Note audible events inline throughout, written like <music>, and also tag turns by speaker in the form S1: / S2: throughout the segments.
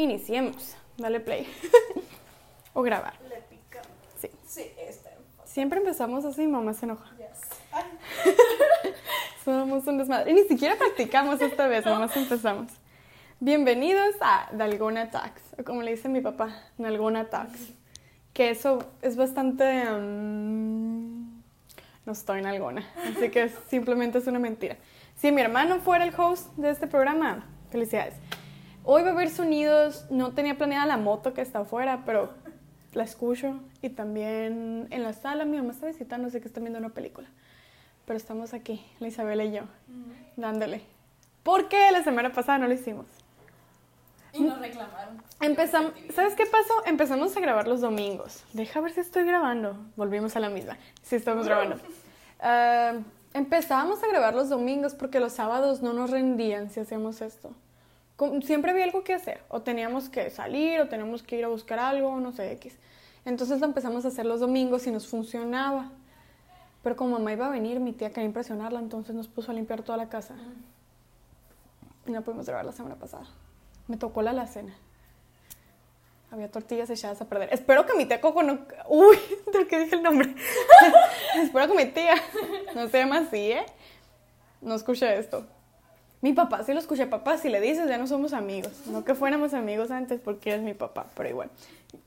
S1: Iniciemos. Dale play. <laughs> o grabar.
S2: Le picamos.
S1: Sí.
S2: Sí, está.
S1: Siempre empezamos así, mamá se enoja.
S2: Yes. <laughs>
S1: Somos un desmadre. Y ni siquiera practicamos esta vez, nomás empezamos. Bienvenidos a Dalgona Talks, o como le dice mi papá, Dalgona Talks. Que eso es bastante... mm, no estoy en Algona, así que simplemente es una mentira. Si mi hermano fuera el host de este programa, felicidades. Hoy va a haber sonidos, no tenía planeada la moto que está afuera, pero la escucho. Y también en la sala mi mamá está visitando, sé que están viendo una película. Pero estamos aquí, la Isabela y yo, dándole. ¿Por qué la semana pasada no lo hicimos?
S2: Y nos reclamaron.
S1: Empezamos, ¿sabes qué pasó? Empezamos a grabar los domingos. Deja ver si estoy grabando. Volvimos a la misma. Sí, estamos grabando. <laughs> Ah, empezábamos a grabar los domingos porque los sábados no nos rendían si hacíamos esto. Siempre había algo que hacer. O teníamos que salir, o teníamos que ir a buscar algo, no sé, X. Entonces lo empezamos a hacer los domingos y nos funcionaba. Pero como mamá iba a venir, mi tía quería impresionarla, entonces nos puso a limpiar toda la casa. Y no pudimos grabar la semana pasada. Me tocó la alacena. Había tortillas echadas a perder. Espero que mi tía Coco no... Uy, <laughs> ¿de qué dije el nombre? <laughs> Espero que mi tía no se llama así, ¿eh? No escuché esto. Mi papá sí lo escuché. Papá, si le dices, ya no somos amigos. No que fuéramos amigos antes porque eres mi papá, pero igual.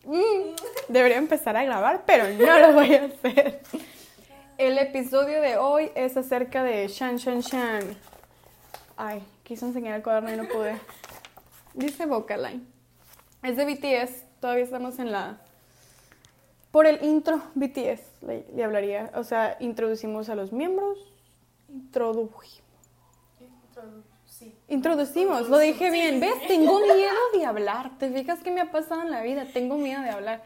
S1: Mm, debería empezar a grabar, pero no lo voy a hacer. El episodio de hoy es acerca de Shan Shan Shan. Ay, quise enseñar el cuaderno y no pude. Dice Vocaline. Es de BTS. Todavía estamos en la. Por el intro, BTS le, le hablaría. O sea, introducimos a los miembros. Introdujimos. Introducimos, lo dije bien. ¿Ves? Tengo <laughs> miedo de hablar. ¿Te fijas qué me ha pasado en la vida? Tengo miedo de hablar.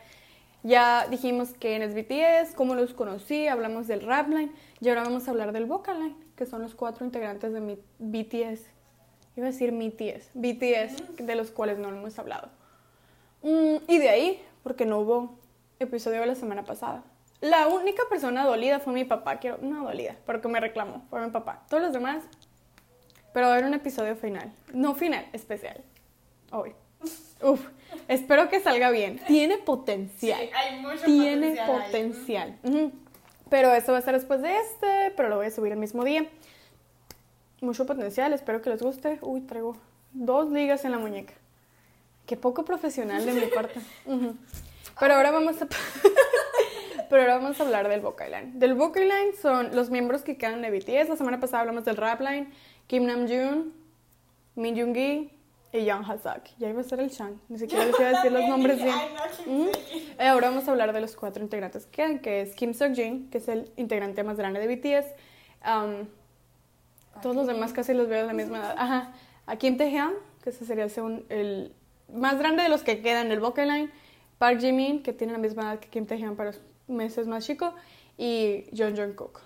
S1: Ya dijimos quién es BTS, cómo los conocí, hablamos del rap line y ahora vamos a hablar del vocal line, que son los cuatro integrantes de mi BTS. Iba a decir BTS, BTS, de los cuales no hemos hablado. Mm, y de ahí, porque no hubo episodio la semana pasada. La única persona dolida fue mi papá, quiero, no dolida, porque me reclamó, fue mi papá. Todos los demás, pero va a haber un episodio final. No final, especial. Hoy. Uf, espero que salga bien. Tiene potencial.
S2: Sí, hay mucho
S1: Tiene
S2: potencial.
S1: Pero eso va a ser después de este, pero lo voy a subir el mismo día. Mucho potencial, espero que les guste. Uy, traigo dos ligas en la muñeca. Qué poco profesional de mi parte. Pero ahora vamos a... <laughs> Pero ahora vamos a hablar del vocal line. Del vocal line son los miembros que quedan de BTS. La semana pasada hablamos del rap line. Kim Namjoon, Min Yoongi y Young Hazak. Ya iba a ser el Chan. Ni siquiera les iba a decir los <laughs> nombres bien. Mm. Eh, Ahora vamos a hablar de los cuatro integrantes que quedan, que es Kim Seokjin, que es el integrante más grande de BTS. Um, todos los demás casi los veo de la misma edad. Ajá. A Kim Taehyung, que ese sería el, el más grande de los que quedan del vocal line. Park Jimin, que tiene la misma edad que Kim Taehyung, pero meses más chico. Y John Jungkook,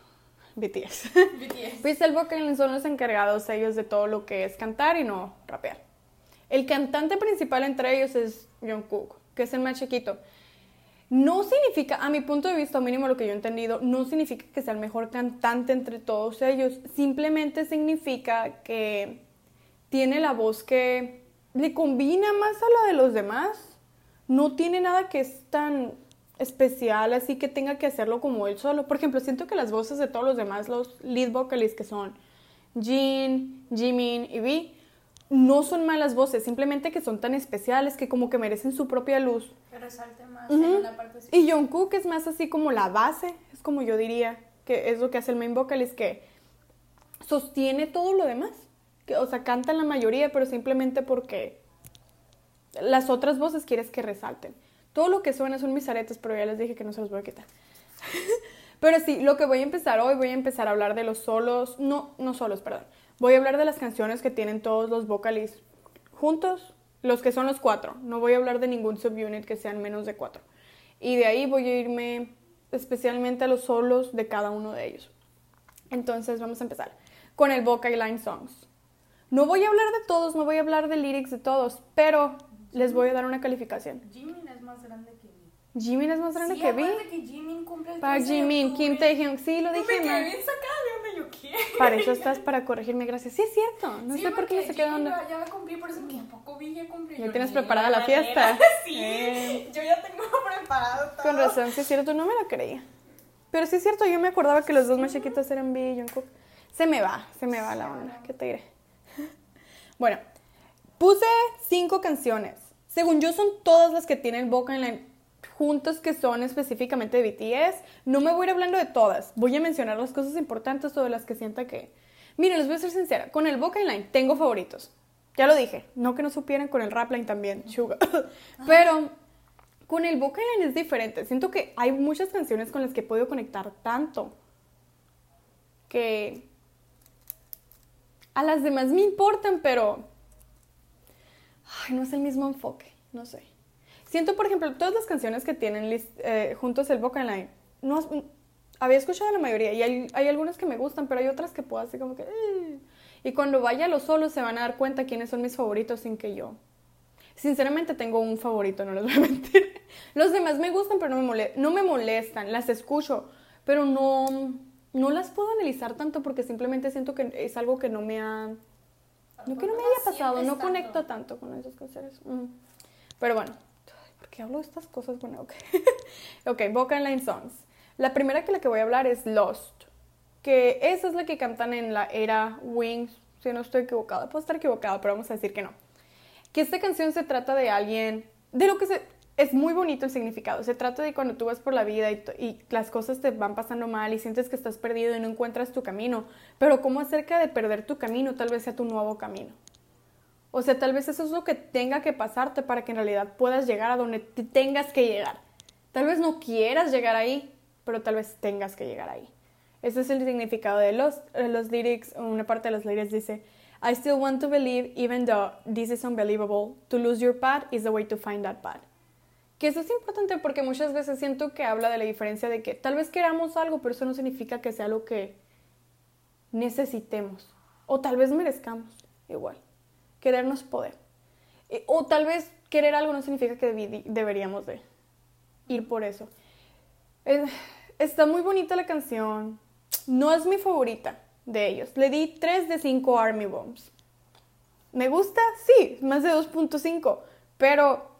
S1: BTS.
S2: BTS.
S1: Pues <laughs> el vocal son los encargados ellos de todo lo que es cantar y no rapear. El cantante principal entre ellos es Jungkook, que es el más chiquito. No significa, a mi punto de vista, mínimo lo que yo he entendido, no significa que sea el mejor cantante entre todos ellos. Simplemente significa que tiene la voz que le combina más a la de los demás. No tiene nada que es tan especial, así que tenga que hacerlo como él solo. Por ejemplo, siento que las voces de todos los demás, los lead vocalists que son Jin, Jimin y V, no son malas voces, simplemente que son tan especiales que como que merecen su propia luz.
S2: Que resalte más
S1: Ujú.
S2: en una parte
S1: Y Jungkook es más así como la base, es como yo diría, que es lo que hace el main vocalist, que sostiene todo lo demás. Que, o sea, canta la mayoría, pero simplemente porque las otras voces quieres que resalten. Todo lo que suena son mis aretes, pero ya les dije que no se los voy a quitar. <laughs> pero sí, lo que voy a empezar hoy, voy a empezar a hablar de los solos, no, no solos, perdón. Voy a hablar de las canciones que tienen todos los vocalists juntos, los que son los cuatro. No voy a hablar de ningún subunit que sean menos de cuatro. Y de ahí voy a irme especialmente a los solos de cada uno de ellos. Entonces vamos a empezar con el vocal line songs. No voy a hablar de todos, no voy a hablar de lyrics de todos, pero les voy a dar una calificación.
S2: Jimin es más grande que mí.
S1: Jimin es más grande
S2: sí,
S1: que Vi.
S2: que Jimin cumple el
S1: Para
S2: 13 de
S1: Jimin. Kim Taehyung, sí, lo
S2: Me
S1: dije mal.
S2: bien sacada de yo qué.
S1: Para eso <laughs> estás, para corregirme, gracias. Sí, es cierto. No
S2: Sí,
S1: sé por qué me
S2: porque
S1: saqué de
S2: yo
S1: onda.
S2: Ya, me cumplí, por eso que ¿a poco vi ya cumplí.
S1: Ya tienes preparada la fiesta. <laughs>
S2: Sí,
S1: Eh.
S2: yo ya tengo <laughs> preparado todo.
S1: Con razón, sí es cierto, no me lo creía. Pero sí es cierto, yo me acordaba que los dos más chiquitos eran B y Jungkook. Se me va, se me va la onda, ¿qué te diré? Bueno, puse cinco canciones. Según yo son todas las que tienen Boca en la juntos que son específicamente de BTS. No me voy a ir hablando de todas. Voy a mencionar las cosas importantes sobre las que sienta que... Miren, les voy a ser sincera. Con el Boca Line tengo favoritos. Ya lo dije. No que no supieran con el Rap Line también. <laughs> Sugar. Pero con el Boca Line es diferente. Siento que hay muchas canciones con las que he podido conectar tanto que a las demás me importan, pero no es el mismo enfoque. No sé. Siento, por ejemplo, todas las canciones que tienen eh, juntos el Boca Line. No, había escuchado la mayoría y hay, algunas que me gustan, pero hay otras que puedo así como que... Y cuando vaya a los solos se van a dar cuenta quiénes son mis favoritos sin que yo... Sinceramente tengo un favorito, no les voy a <laughs> mentir. Los demás me gustan, pero no me, mole- no me molestan. Las escucho, pero no, no las puedo analizar tanto porque simplemente siento que es algo que no me ha... No que no me haya pasado, no conecto tanto con esas canciones. Mm. Pero bueno, ¿por qué hablo de estas cosas? Bueno, ok. <laughs> ok, Vocal Line Songs. La primera que la que voy a hablar es Lost, que esa es la que cantan en la era Wings, si no estoy equivocada. Puedo estar equivocada, pero vamos a decir que no. Que esta canción se trata de alguien, de lo que se... Es muy bonito el significado. Se trata de cuando tú vas por la vida y, las cosas te van pasando mal y sientes que estás perdido y no encuentras tu camino. Pero cómo acerca de perder tu camino tal vez sea tu nuevo camino. O sea, tal vez eso es lo que tenga que pasarte para que en realidad puedas llegar a donde te tengas que llegar. Tal vez no quieras llegar ahí, pero tal vez tengas que llegar ahí. Ese es el significado de los, los lyrics. Una parte de los lyrics dice, I still want to believe even though this is unbelievable. To lose your path is the way to find that path. Que eso es importante porque muchas veces siento que habla de la diferencia de que tal vez queramos algo, pero eso no significa que sea lo que necesitemos. O tal vez merezcamos igual. Querernos poder. Eh, O tal vez querer algo no significa que deberíamos de ir por eso. Está muy bonita la canción. No es mi favorita de ellos. Le di 3 de 5 Army Bombs. ¿Me gusta? Sí, más de 2.5. Pero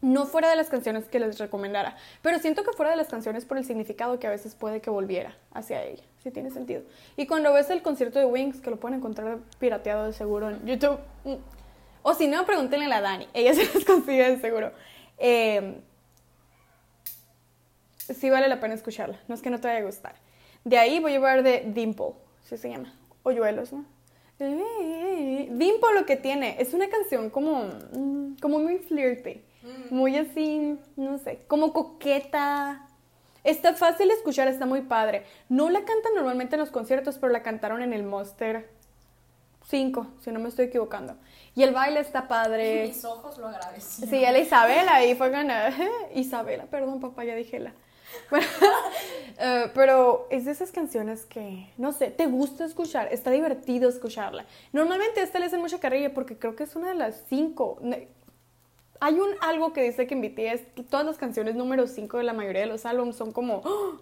S1: no fuera de las canciones que les recomendara. Pero siento que fuera de las canciones por el significado que a veces puede que volviera hacia ella. Si tiene sentido. Y cuando ves el concierto de Wings, que lo pueden encontrar pirateado de seguro en YouTube. mm, O si no, pregúntenle a Dani. Ella <laughs> se los consigue de seguro. Eh, sí vale la pena escucharla. No es que no te vaya a gustar. De ahí voy a llevar de Dimple, así se llama. Hoyuelos, ¿no? Dimple lo que tiene es una canción como, mm, como muy flirty. Muy así, no sé, como coqueta. Está fácil de escuchar, está muy padre. No la cantan normalmente en los conciertos, pero la cantaron en el Monster 5, si no me estoy equivocando. Y el baile está padre. <laughs>
S2: Mis ojos lo agradecen.
S1: Sí, a la Isabela y fue ganada. <laughs> Isabela, perdón, papá, ya dije la. Bueno, <laughs> eh, pero es de esas canciones que, no sé, te gusta escuchar, está divertido escucharla. Normalmente a esta le hacen mucha carrilla porque creo que es una de las cinco. Hay un algo que dice que en BTS todas las canciones número 5 de la mayoría de los álbumes son como ¡oh!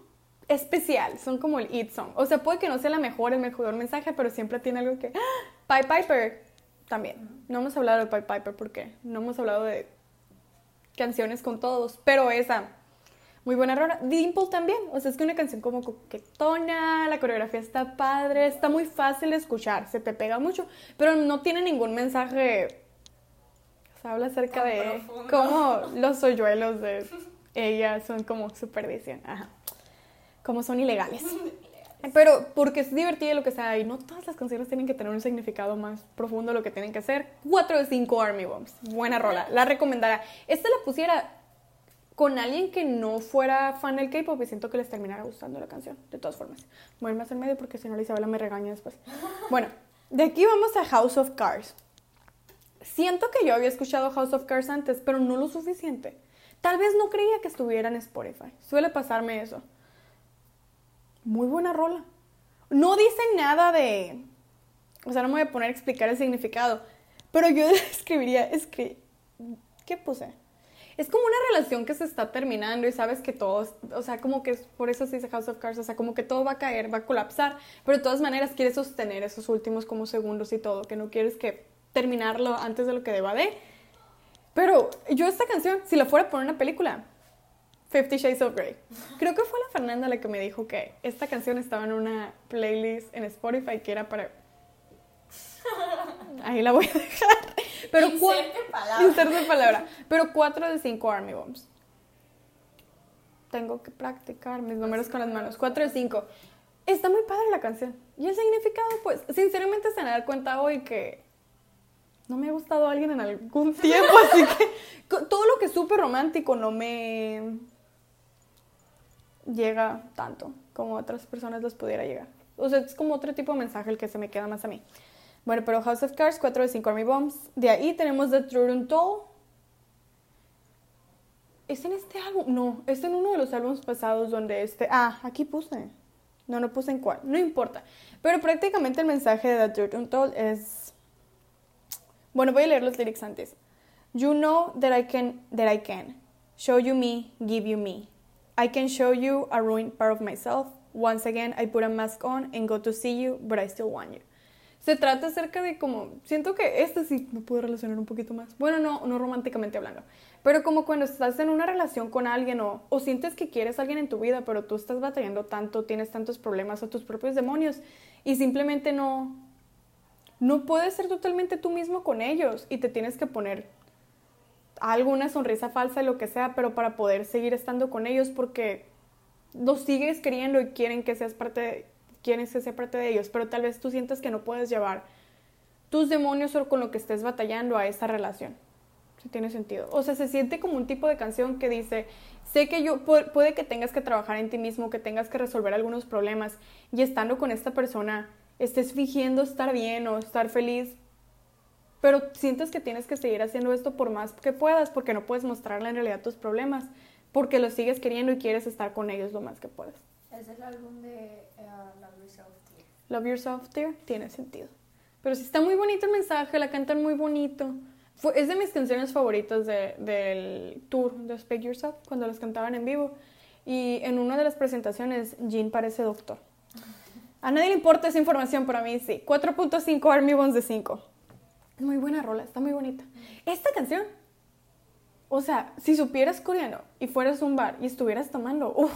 S1: especial, son como el hit song. O sea, puede que no sea la mejor, el mejor mensaje, pero siempre tiene algo que... ¡Ah! Piper también. No hemos hablado de Pied Piper porque no hemos hablado de canciones con todos, pero esa, muy buena rola. Dimple también, o sea, es que una canción como coquetona, la coreografía está padre, está muy fácil de escuchar, se te pega mucho, pero no tiene ningún mensaje, o sea, habla acerca
S2: Tan
S1: de
S2: profundo.
S1: cómo los hoyuelos de ella son como supervisión, ajá, como son ilegales. Pero porque es divertido lo que sea, y no todas las canciones tienen que tener un significado más profundo lo que tienen que hacer. 4 de 5 Army Bombs. Buena rola. La recomendará. Esta la pusiera con alguien que no fuera fan del K-pop y siento que les terminara gustando la canción. De todas formas. Voy más en medio porque si no la Isabela me regaña después. Bueno, de aquí vamos a House of Cards. Siento que yo había escuchado House of Cards antes, pero no lo suficiente. Tal vez no creía que estuviera en Spotify. Suele pasarme eso. Muy buena rola. No dice nada de... O sea, no me voy a poner a explicar el significado. Pero yo <laughs> escribiría... Escri... ¿Qué puse? es como una relación que se está terminando y sabes que todos, o sea, como que por eso se dice House of Cards, o sea, como que todo va a caer, va a colapsar, pero de todas maneras quieres sostener esos últimos como segundos y todo, que no quieres que terminarlo antes de lo que deba de. Pero yo esta canción, si la fuera en una película, Fifty Shades of Grey. Creo que fue la Fernanda la que me dijo que esta canción estaba en una playlist en Spotify que era para... <laughs> Ahí la voy a dejar. Pero
S2: Inserte palabra.
S1: Inserte palabra. Pero 4 de 5 Army Bombs. Tengo que practicar mis números con las manos. 4 de 5. Está muy padre la canción. Y el significado, pues, sinceramente se me da cuenta hoy que no me ha gustado alguien en algún <laughs> tiempo, así que todo lo que es súper romántico no me llega tanto como otras personas les pudiera llegar. O sea, es como otro tipo de mensaje el que se me queda más a mí. Bueno, pero House of Cards, 4 de 5 Army Bombs. De ahí tenemos The True and Toll. ¿Es en este álbum? No, es en uno de los álbumes pasados donde este... Ah, aquí puse. No, no puse en cuál. No importa. Pero prácticamente el mensaje de The True and Toll es... Bueno, voy a leer los lyrics antes. You know that I can, that I can. Show you me, give you me. I can show you a ruined part of myself. Once again, I put a mask on and go to see you, but I still want you. Se trata acerca de como, siento que este sí me puedo relacionar un poquito más. Bueno, no, no románticamente hablando, pero como cuando estás en una relación con alguien o, o sientes que quieres a alguien en tu vida, pero tú estás batallando tanto, tienes tantos problemas o tus propios demonios y simplemente no, no puedes ser totalmente tú mismo con ellos y te tienes que poner alguna sonrisa falsa, lo que sea, pero para poder seguir estando con ellos porque los sigues queriendo y quieren que seas parte de, quieren que sea parte de ellos, pero tal vez tú sientas que no puedes llevar tus demonios o con lo que estés batallando a esa relación. Si tiene sentido. O sea, se siente como un tipo de canción que dice, sé que yo pu- puede que tengas que trabajar en ti mismo, que tengas que resolver algunos problemas y estando con esta persona estés fingiendo estar bien o estar feliz, pero sientes que tienes que seguir haciendo esto por más que puedas, porque no puedes mostrarle en realidad tus problemas, porque los sigues queriendo y quieres estar con ellos lo más que puedas.
S2: Es el álbum de eh, Love Yourself, Dear.
S1: Love Yourself, Dear, tiene sentido. Pero sí está muy bonito el mensaje, la cantan muy bonito. Fue, es de mis canciones favoritas de- del tour de Speak Yourself, cuando las cantaban en vivo. Y en una de las presentaciones, Jean parece doctor. A nadie le importa esa información, pero a mí sí. 4.5 Army Bones de 5. Es muy buena rola, está muy bonita. Esta canción, o sea, si supieras coreano y fueras a un bar y estuvieras tomando, uff,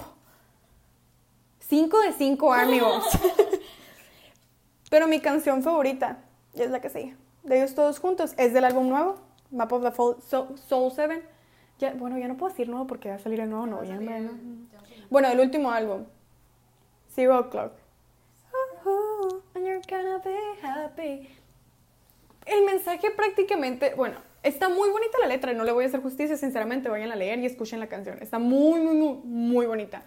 S1: 5 de 5 Army Bones. <laughs> Pero mi canción favorita, y es la que sigue, de ellos todos juntos, es del álbum nuevo, Map of the Fall- So- Soul 7. Ya, bueno, ya no puedo decir nuevo porque va a salir el nuevo noviembre, ¿no? Bueno, el último álbum, Zero O'Clock. Gonna be happy. El mensaje prácticamente, bueno, está muy bonita la letra, no le voy a hacer justicia, sinceramente, vayan a leer y escuchen la canción. Está muy, muy, muy, muy bonita.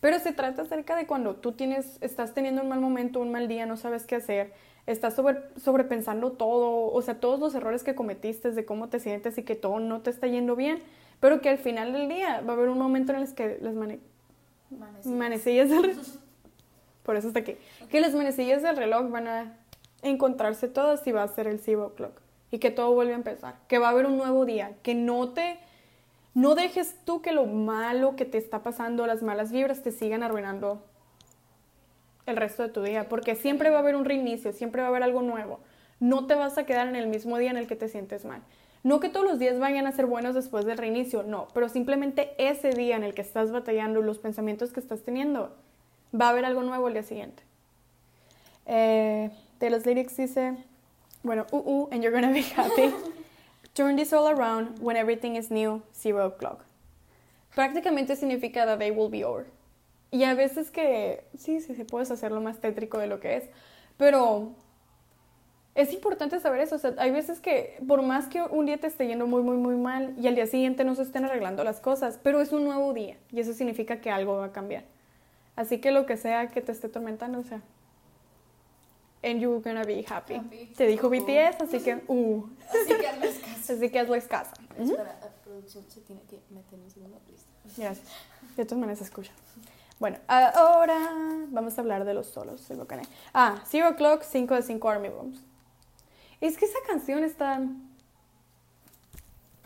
S1: Pero se trata acerca de cuando tú tienes, estás teniendo un mal momento, un mal día, no sabes qué hacer, estás sobre, sobrepensando todo, o sea, todos los errores que cometiste, de cómo te sientes y que todo no te está yendo bien, pero que al final del día va a haber un momento en el que las mane-
S2: Manecillas.
S1: manecillas <laughs> por eso está aquí, que las manecillas del reloj van a encontrarse todas y va a ser el zero clock y que todo vuelve a empezar, que va a haber un nuevo día, que no te no dejes tú que lo malo que te está pasando, las malas vibras te sigan arruinando el resto de tu día, porque siempre va a haber un reinicio, siempre va a haber algo nuevo. No te vas a quedar en el mismo día en el que te sientes mal. No que todos los días vayan a ser buenos después del reinicio, no, pero simplemente ese día en el que estás batallando, los pensamientos que estás teniendo, va a haber algo nuevo el día siguiente. Eh, de los lyrics dice, bueno, uh, uh, and you're gonna be happy. <laughs> Turn this all around when everything is new, zero o'clock. Prácticamente significa that they will be over. Y a veces que, sí, sí, sí, puedes hacerlo más tétrico de lo que es, pero es importante saber eso. O sea, hay veces que por más que un día te esté yendo muy, muy, muy mal y al día siguiente no se estén arreglando las cosas, pero es un nuevo día y eso significa que algo va a cambiar. Así que lo que sea que te esté tormentando, o sea, and you're gonna be happy.
S2: Happy.
S1: Te dijo BTS, así que, uh,
S2: Así que hazles caso. <laughs>
S1: así que hazles caso. Ujú.
S3: Espera, la producción se tiene que meter en segunda lista.
S1: Gracias. De todas maneras escucha. Bueno, ahora vamos a hablar de los solos Bocané. Ah, Zero O'Clock, 5 de 5 Army Bombs. Es que esa canción está...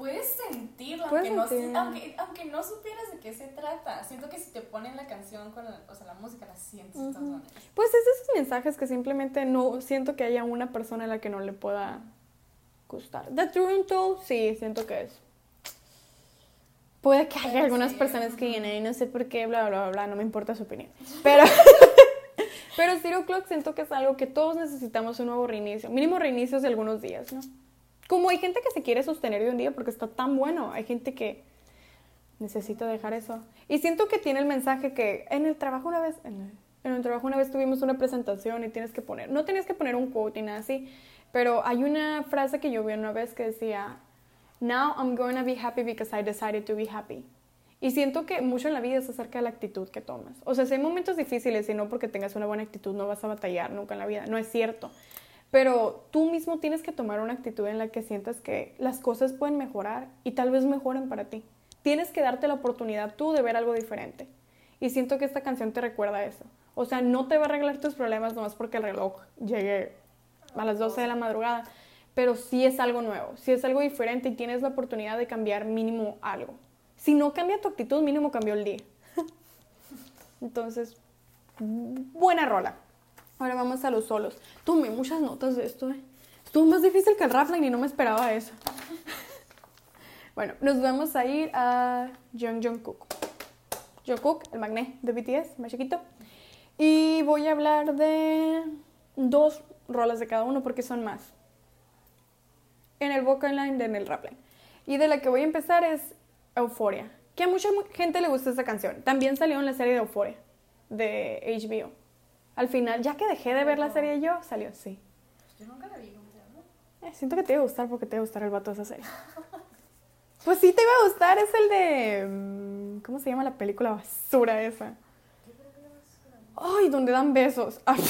S2: Puedes sentir sentirlo,
S1: Puedes
S2: aunque no, aunque, aunque no supieras de qué se trata. Siento que si te ponen la canción con la, o sea, la música, la sientes de todas maneras.
S1: Pues es esos mensajes que simplemente no siento que haya una persona a la que no le pueda gustar. The Untold, sí, siento que es. Puede que haya algunas personas que digan, "Ay, no sé por qué, bla, bla, bla, bla, no me importa su opinión. <laughs> Pero, <laughs> pero Zero Clock siento que es algo que todos necesitamos un nuevo reinicio. Mínimo reinicios de algunos días, ¿no? Como hay gente que se quiere sostener de un día porque está tan bueno, hay gente que necesita dejar eso. Y siento que tiene el mensaje que en el trabajo una vez, en el trabajo una vez tuvimos una presentación y tienes que poner, no tienes que poner un quote ni nada así, pero hay una frase que yo vi una vez que decía, Now I'm going to be happy because I decided to be happy. Y siento que mucho en la vida es acerca de la actitud que tomas. O sea, si hay momentos difíciles y no porque tengas una buena actitud no vas a batallar nunca en la vida, no es cierto. Pero tú mismo tienes que tomar una actitud en la que sientas que las cosas pueden mejorar y tal vez mejoren para ti. Tienes que darte la oportunidad tú de ver algo diferente. Y siento que esta canción te recuerda eso. O sea, no te va a arreglar tus problemas nomás porque el reloj llegue a las 12 de la madrugada, pero sí es algo nuevo, sí es algo diferente y tienes la oportunidad de cambiar mínimo algo. Si no cambia tu actitud, mínimo cambió el día. <laughs> Entonces, buena rola. Ahora vamos a los solos. Tomé muchas notas de esto, ¿eh? Estuvo más difícil que el Rapline y no me esperaba eso. <laughs> bueno, nos vamos a ir a Jung Jungkook. Jungkook, el magné de BTS, más chiquito. Y voy a hablar de dos rolas de cada uno porque son más. En el vocal line y en el rap. Y de la que voy a empezar es Euphoria. Que a mucha mu- gente le gusta esa canción. También salió en la serie de Euphoria de HBO. Al final, ya que dejé de ver la serie yo, salió, sí.
S2: Yo nunca la vi, ¿cómo se llama?
S1: Eh, siento que te iba a gustar porque te iba a gustar el vato de esa serie. <laughs> Pues sí te iba a gustar, es el de... mm, ¿Cómo se llama la película basura esa? Ay, donde dan besos. <laughs> Ay,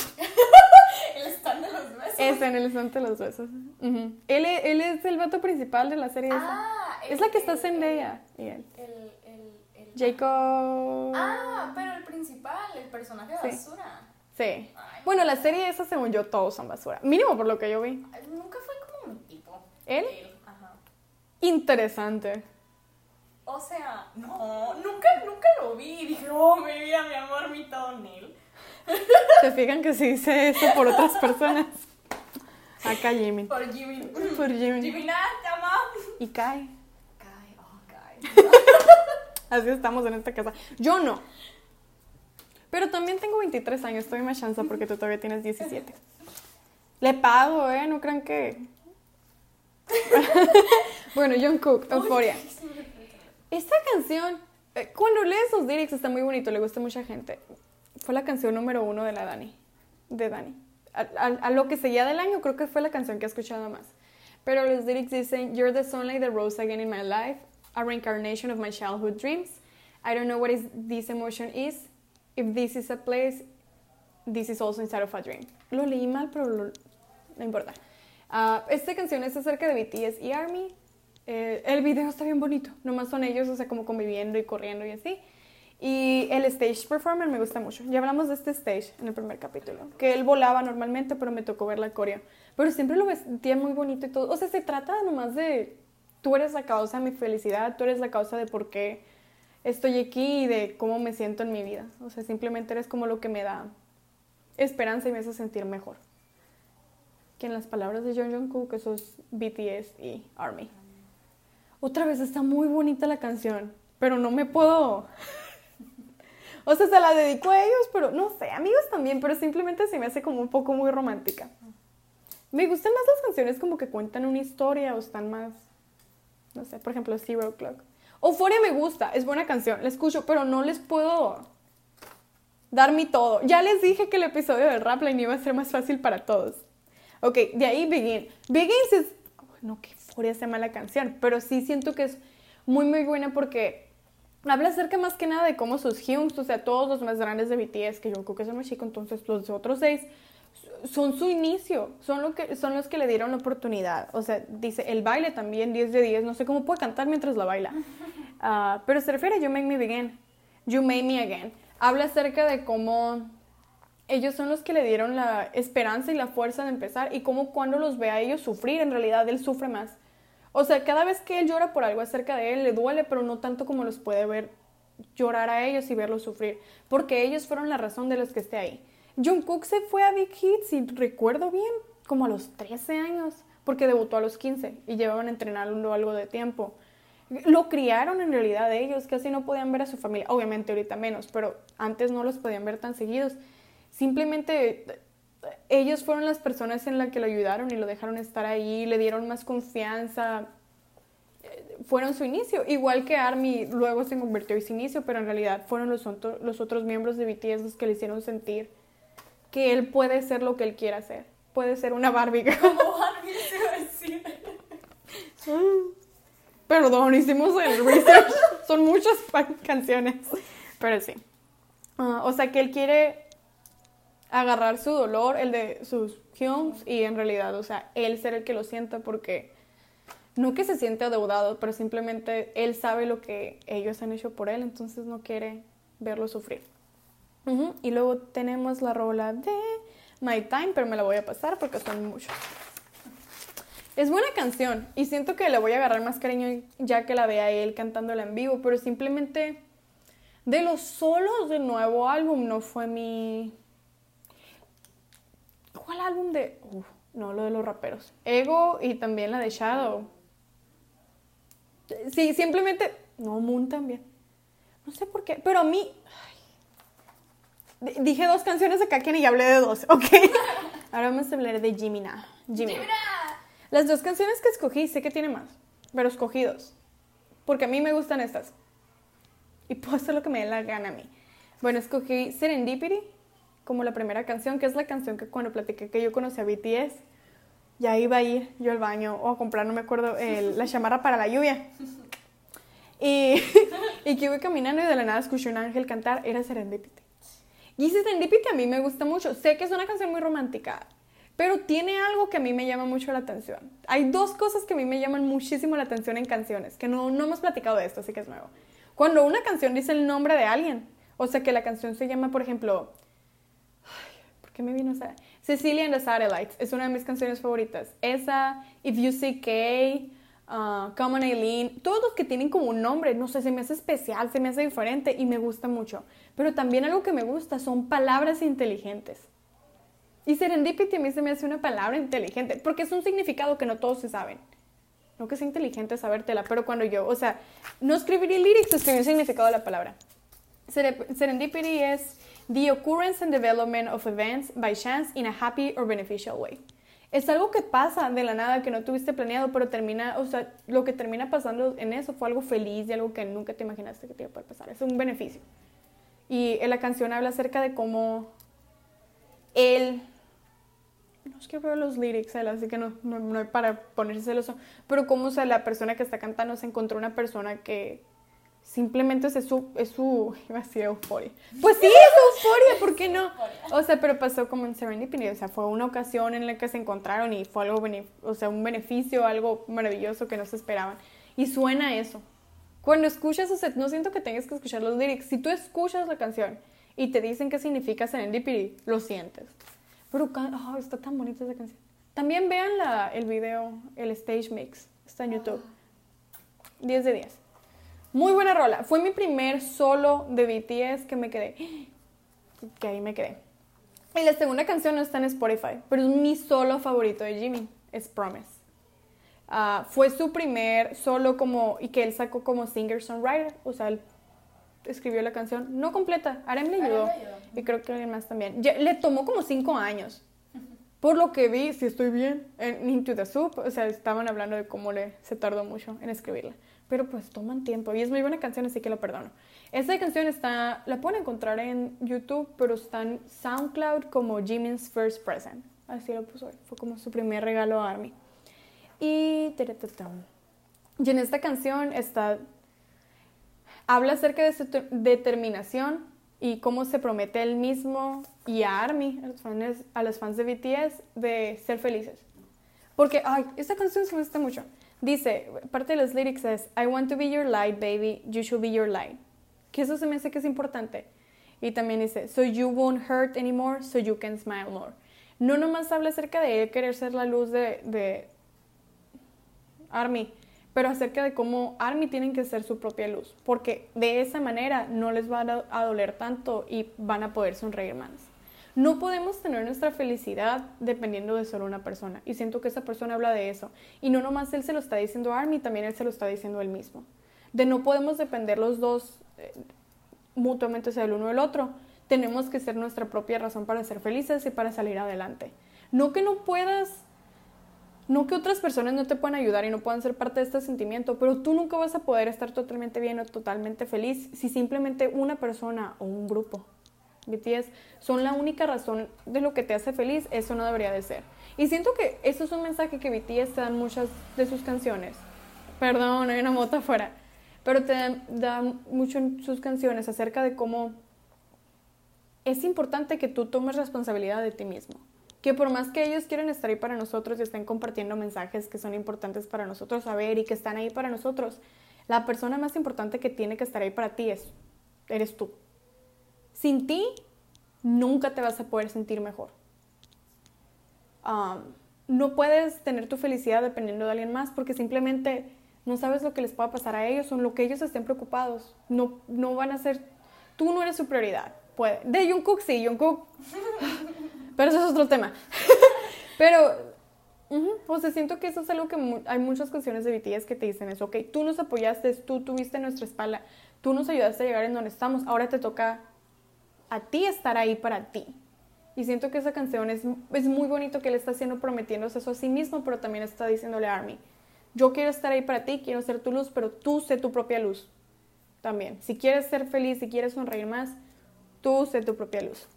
S2: El stand de los besos.
S1: ese en el instante de los besos. Él, e- él es el vato principal de la serie esa.
S2: Ah,
S1: Es la que está
S2: el-
S1: Zendaya y él.
S2: El, el, el,
S1: Jacob...
S2: Ah, pero el principal, el personaje de
S1: Sí.
S2: basura.
S1: Sí.
S2: Ay,
S1: Bueno, la serie esa, según yo, todos son basura. Mínimo por lo que yo vi.
S2: Nunca fue como mi tipo.
S1: ¿Él?
S2: Ajá.
S1: Interesante.
S2: O sea, no, nunca, nunca lo vi. Dije, oh, mi vida, mi amor, mi todo Neil.
S1: ¿Se fijan que se dice eso por otras personas? Acá Jimmy.
S2: Por Jimmy.
S1: Por Jimmy.
S2: Jimmy, nada, te amo.
S1: Y cae.
S2: Cae, oh, cae.
S1: Así estamos en esta casa. Yo no. Pero también tengo 23 años, estoy más chance porque tú todavía tienes 17. Le pago, ¿eh? No crean que... <laughs> bueno, John Cook, Euphoria. Esta canción, eh, cuando lees sus lyrics está muy bonito, le gusta a mucha gente. Fue la canción número uno de la Dani. De Dani. A, a- a lo que seguía del año creo que fue la canción que he escuchado más. Pero los lyrics dicen, You're the sunlight that rose again in my life, a reincarnation of my childhood dreams. I don't know what is this emotion is. If this is a place, this is also inside of a dream. Lo leí mal, pero lo- no importa. Ah, esta canción es acerca de BTS y ARMY. Eh, el video está bien bonito. Nomás son ellos, o sea, como conviviendo y corriendo y así. Y el stage performer me gusta mucho. Ya hablamos de este stage en el primer capítulo. Que él volaba normalmente, pero me tocó ver la coreo. Pero siempre lo vestía muy bonito y todo. O sea, se trata nomás de... Tú eres la causa de mi felicidad, tú eres la causa de por qué estoy aquí y de cómo me siento en mi vida. O sea, simplemente eres como lo que me da esperanza y me hace sentir mejor. Que en las palabras de John Jungkook, eso es BTS y ARMY. Otra vez está muy bonita la canción, pero no me puedo... <laughs> O sea, se la dedico a ellos, pero no sé, amigos también, pero simplemente se me hace como un poco muy romántica. Me gustan más las canciones como que cuentan una historia o están más, no sé, por ejemplo, Zero Clock. Euphoria me gusta, es buena canción, la escucho, pero no les puedo dar mi todo. Ya les dije que el episodio del Rapline iba a ser más fácil para todos. Ok, de ahí Begin. Begins es, no que Euphoria sea mala canción, pero sí siento que es muy muy buena porque habla acerca más que nada de cómo sus Hyungs, o sea, todos los más grandes de BTS, que yo creo que el más chico, entonces los otros seis son su inicio, son, lo que, son los que le dieron la oportunidad. O sea, dice, el baile también, 10 de 10, no sé cómo puede cantar mientras la baila. <laughs> Ah, pero se refiere a You Make Me Begin, You Made Me Again. Habla acerca de cómo ellos son los que le dieron la esperanza y la fuerza de empezar y cómo cuando los ve a ellos sufrir, en realidad él sufre más. O sea, cada vez que él llora por algo acerca de él, le duele, pero no tanto como los puede ver llorar a ellos y verlos sufrir, porque ellos fueron la razón de los que esté ahí. Jungkook se fue a Big Hit, si recuerdo bien, como a los 13 años, porque debutó a los 15 y llevaban entrenando algo de tiempo. Lo criaron en realidad ellos, casi no podían ver a su familia, obviamente ahorita menos, pero antes no los podían ver tan seguidos. Simplemente ellos fueron las personas en las que lo ayudaron y lo dejaron estar ahí, le dieron más confianza, fueron su inicio, igual que Army luego se convirtió en su inicio, pero en realidad fueron los, los otros miembros de BTS los que le hicieron sentir que él puede ser lo que él quiera ser. Puede ser una Barbie
S2: Como Barbie se va a decir. <laughs>
S1: Perdón, hicimos el research. Son muchas canciones. Pero sí. Ah, o sea que él quiere agarrar su dolor, el de sus Hyungs, y en realidad, o sea, él ser el que lo sienta porque no que se siente adeudado, pero simplemente él sabe lo que ellos han hecho por él, entonces no quiere verlo sufrir. Y luego tenemos la rola de My Time, pero me la voy a pasar porque son muchos. Es buena canción y siento que le voy a agarrar más cariño ya que la vea él cantándola en vivo, pero simplemente de los solos del nuevo álbum no fue mi... ¿Cuál álbum de...? no, lo de los raperos. Ego y también la de Shadow. Sí, simplemente... No, Moon también. No sé por qué, pero a mí... Dije dos canciones de Kaken y hablé de dos, ¿ok? <laughs> Ahora vamos a hablar de Jimina. Jimina. Las dos canciones que escogí, sé que tiene más, pero escogí dos. Porque a mí me gustan estas. Y puedo hacer lo que me dé la gana a mí. Bueno, escogí Serendipity como la primera canción, que es la canción que cuando platiqué que yo conocí a BTS, ya iba a ir yo al baño o a comprar, no me acuerdo, la chamarra para la lluvia. <laughs> Y, <laughs> y que iba caminando y de la nada escuché un ángel cantar, era Serendipity. Y Serendipity a mí me gusta mucho. Sé que es una canción muy romántica, pero tiene algo que a mí me llama mucho la atención. Hay dos cosas que a mí me llaman muchísimo la atención en canciones, que no, no hemos platicado de esto, así que es nuevo. Cuando una canción dice el nombre de alguien, o sea que la canción se llama, por ejemplo, ¿por qué me vino esa? Cecilia and the Satellites, es una de mis canciones favoritas. Esa, If You See K, uh, Common Eileen, todos los que tienen como un nombre, no sé, se me hace especial, se me hace diferente y me gusta mucho. Pero también algo que me gusta son palabras inteligentes. Y serendipity a mí se me hace una palabra inteligente, porque es un significado que no todos se saben. No que sea inteligente sabértela, pero cuando yo, o sea, no escribiría lyrics, escribiría el significado de la palabra. Serendipity es the occurrence and development of events by chance in a happy or beneficial way es algo que pasa de la nada, que no tuviste planeado, pero termina, o sea, lo que termina pasando en eso fue algo feliz y algo que nunca te imaginaste que te iba a poder pasar. Es un beneficio. Y en la canción habla acerca de cómo él, no es que veo los lyrics, así que no, no, no hay para ponerse celoso, pero cómo o sea, la persona que está cantando se encontró una persona que simplemente es su, es su, <laughs> iba a decir euforia. <laughs> Pues sí, es euforia, ¿por qué no? O sea, pero pasó como en Serendipity, o sea, fue una ocasión en la que se encontraron y fue algo, o sea, un beneficio, algo maravilloso que no se esperaban. Y suena eso. Cuando escuchas, o sea, no siento que tengas que escuchar los lyrics. Si tú escuchas la canción y te dicen qué significa Serendipity, lo sientes. Pero oh, está tan bonita esa canción. También vean la, el video, el stage mix, está en YouTube. 10 de 10. Muy buena rola. Fue mi primer solo de BTS que me quedé. Que ahí me quedé. Y la segunda canción no está en Spotify, pero es mi solo favorito de Jimmy. Es Promise. Ah, fue su primer solo como. Y que él sacó como singer-songwriter. O sea, él escribió la canción. No completa. Arem le ayudó. Y creo que alguien más también. le tomó como cinco años. Por lo que vi, si estoy bien, en Into the Soup, o sea, estaban hablando de cómo le, se tardó mucho en escribirla pero pues toman tiempo y es muy buena canción, así que lo perdono. Esta canción está, la pueden encontrar en YouTube, pero está en SoundCloud como Jimin's First Present. Así lo puso, fue como su primer regalo a Army. Y, y en esta canción está, habla acerca de su determinación y cómo se promete él mismo y a Army, a los fans, a los fans de BTS, de ser felices. Porque, ay, esta canción se me gusta mucho. Dice, parte de los lyrics es, I want to be your light, baby, you should be your light. Que eso se me hace que es importante. Y también dice, so you won't hurt anymore, so you can smile more. No nomás habla acerca de él querer ser la luz de, de Army, pero acerca de cómo ARMY tienen que ser su propia luz, porque de esa manera no les va a, a doler tanto y van a poder sonreír más. No podemos tener nuestra felicidad dependiendo de solo una persona. Y siento que esa persona habla de eso. Y no nomás él se lo está diciendo a Army, también él se lo está diciendo él mismo. De no podemos depender los dos eh, mutuamente sea el uno del otro. Tenemos que ser nuestra propia razón para ser felices y para salir adelante. No que no puedas, no que otras personas no te puedan ayudar y no puedan ser parte de este sentimiento, pero tú nunca vas a poder estar totalmente bien o totalmente feliz si simplemente una persona o un grupo BTS son la única razón de lo que te hace feliz, eso no debería de ser. Y siento que eso es un mensaje que BTS te dan muchas de sus canciones. Perdón, hay una moto afuera. Pero te dan, dan mucho en sus canciones acerca de cómo es importante que tú tomes responsabilidad de ti mismo. Que por más que ellos quieran estar ahí para nosotros y estén compartiendo mensajes que son importantes para nosotros saber y que están ahí para nosotros, la persona más importante que tiene que estar ahí para ti es, eres tú. Sin ti, nunca te vas a poder sentir mejor. Um, no puedes tener tu felicidad dependiendo de alguien más porque simplemente no sabes lo que les pueda pasar a ellos o lo que ellos estén preocupados. No, no van a ser, tú no eres su prioridad. Puede. De Jungkook sí, Jungkook. <laughs> Pero eso es otro tema. <laughs> Pero, uh o sea, siento que eso es algo que hay muchas canciones de BTS que te dicen eso. Ok, tú nos apoyaste, tú tuviste nuestra espalda, tú nos ayudaste a llegar en donde estamos, ahora te toca a ti estar ahí para ti. Y siento que esa canción es, es muy bonito que él está haciendo prometiéndose eso a sí mismo, pero también está diciéndole a Army, yo quiero estar ahí para ti, quiero ser tu luz, pero tú sé tu propia luz también. Si quieres ser feliz, si quieres sonreír más, tú sé tu propia luz.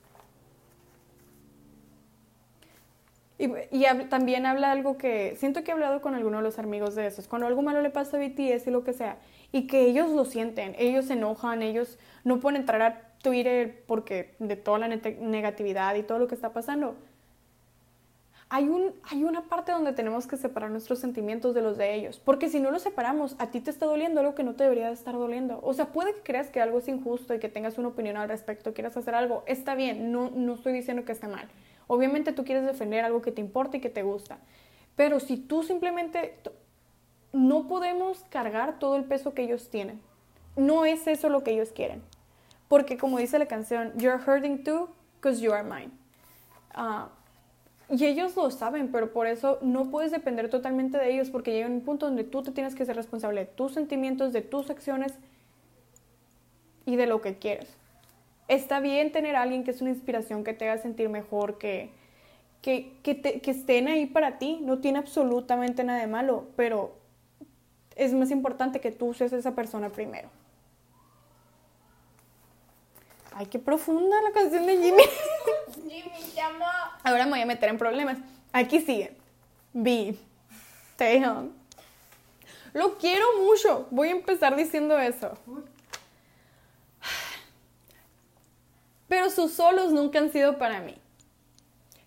S1: Y, también habla algo que siento que he hablado con algunos de los amigos de esos. Cuando algo malo le pasa a BTS y lo que sea, y que ellos lo sienten, ellos se enojan, ellos no pueden entrar a Twitter porque de toda la negatividad y todo lo que está pasando. Hay, un, hay una parte donde tenemos que separar nuestros sentimientos de los de ellos, porque si no los separamos, a ti te está doliendo algo que no te debería estar doliendo. O sea, puede que creas que algo es injusto y que tengas una opinión al respecto, quieras hacer algo, está bien, no, no estoy diciendo que esté mal. Obviamente tú quieres defender algo que te importa y que te gusta, pero si tú simplemente no podemos cargar todo el peso que ellos tienen. No es eso lo que ellos quieren. Porque como dice la canción, You're hurting too because you are mine. Uh, y ellos lo saben, pero por eso no puedes depender totalmente de ellos porque llega un punto donde tú te tienes que ser responsable de tus sentimientos, de tus acciones y de lo que quieres. Está bien tener a alguien que es una inspiración, que te haga sentir mejor, que, que, estén ahí para ti. No tiene absolutamente nada de malo, pero es más importante que tú seas esa persona primero. Ay, qué profunda la canción de Jimmy. <laughs>
S2: Jimmy, llama.
S1: Ahora me voy a meter en problemas. Aquí sigue. B. Taehyung. Lo quiero mucho. Voy a empezar diciendo eso. Pero sus solos nunca han sido para mí.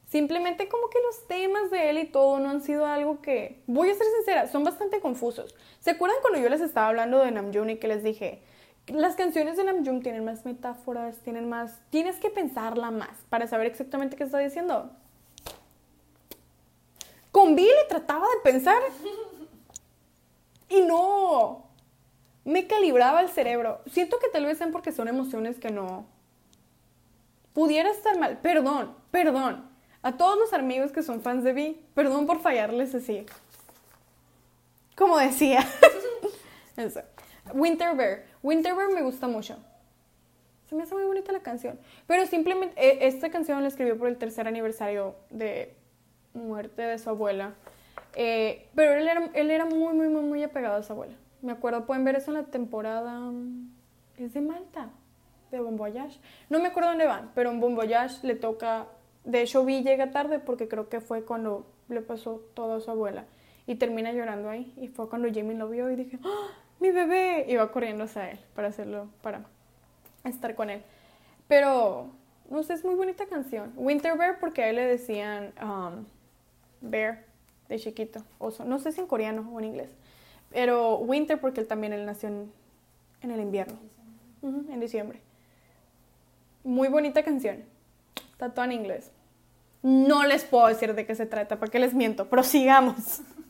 S1: Simplemente como que los temas de él y todo no han sido algo que, voy a ser sincera, son bastante confusos. ¿Se acuerdan cuando yo les estaba hablando de Namjoon y que les dije, las canciones de Namjoon tienen más metáforas, tienen más, tienes que pensarla más para saber exactamente qué está diciendo? Con Billy trataba de pensar y no, me calibraba el cerebro. Siento que tal vez sean porque son emociones que no... Pudiera estar mal, perdón, perdón a todos los amigos que son fans de Vi, perdón por fallarles así. Como decía. <laughs> Eso. Winter Bear. Winter Bear me gusta mucho. Se me hace muy bonita la canción. Pero simplemente, e, esta canción la escribió por el tercer aniversario de muerte de su abuela. Eh, pero él era, muy, muy, muy, muy apegado a su abuela. Me acuerdo, pueden ver eso en la temporada. Es de Malta, de Bon Voyage. No me acuerdo dónde van, pero en Bon Voyage le toca de hecho, Vi llega tarde porque creo que fue cuando le pasó todo a su abuela. Y termina llorando ahí. Y fue cuando Jamie lo vio y dije, ¡Ah, ¡mi bebé! Va corriendo hacia él para hacerlo, para estar con él. Pero, no sé, es muy bonita canción. Winter Bear porque a él le decían um, Bear de chiquito. Oso. No sé si en coreano o en inglés. Pero Winter porque él también él nació en, el invierno. en diciembre. Muy bonita canción. Está todo en inglés. No les puedo decir de qué se trata, porque les miento. Prosigamos. <laughs>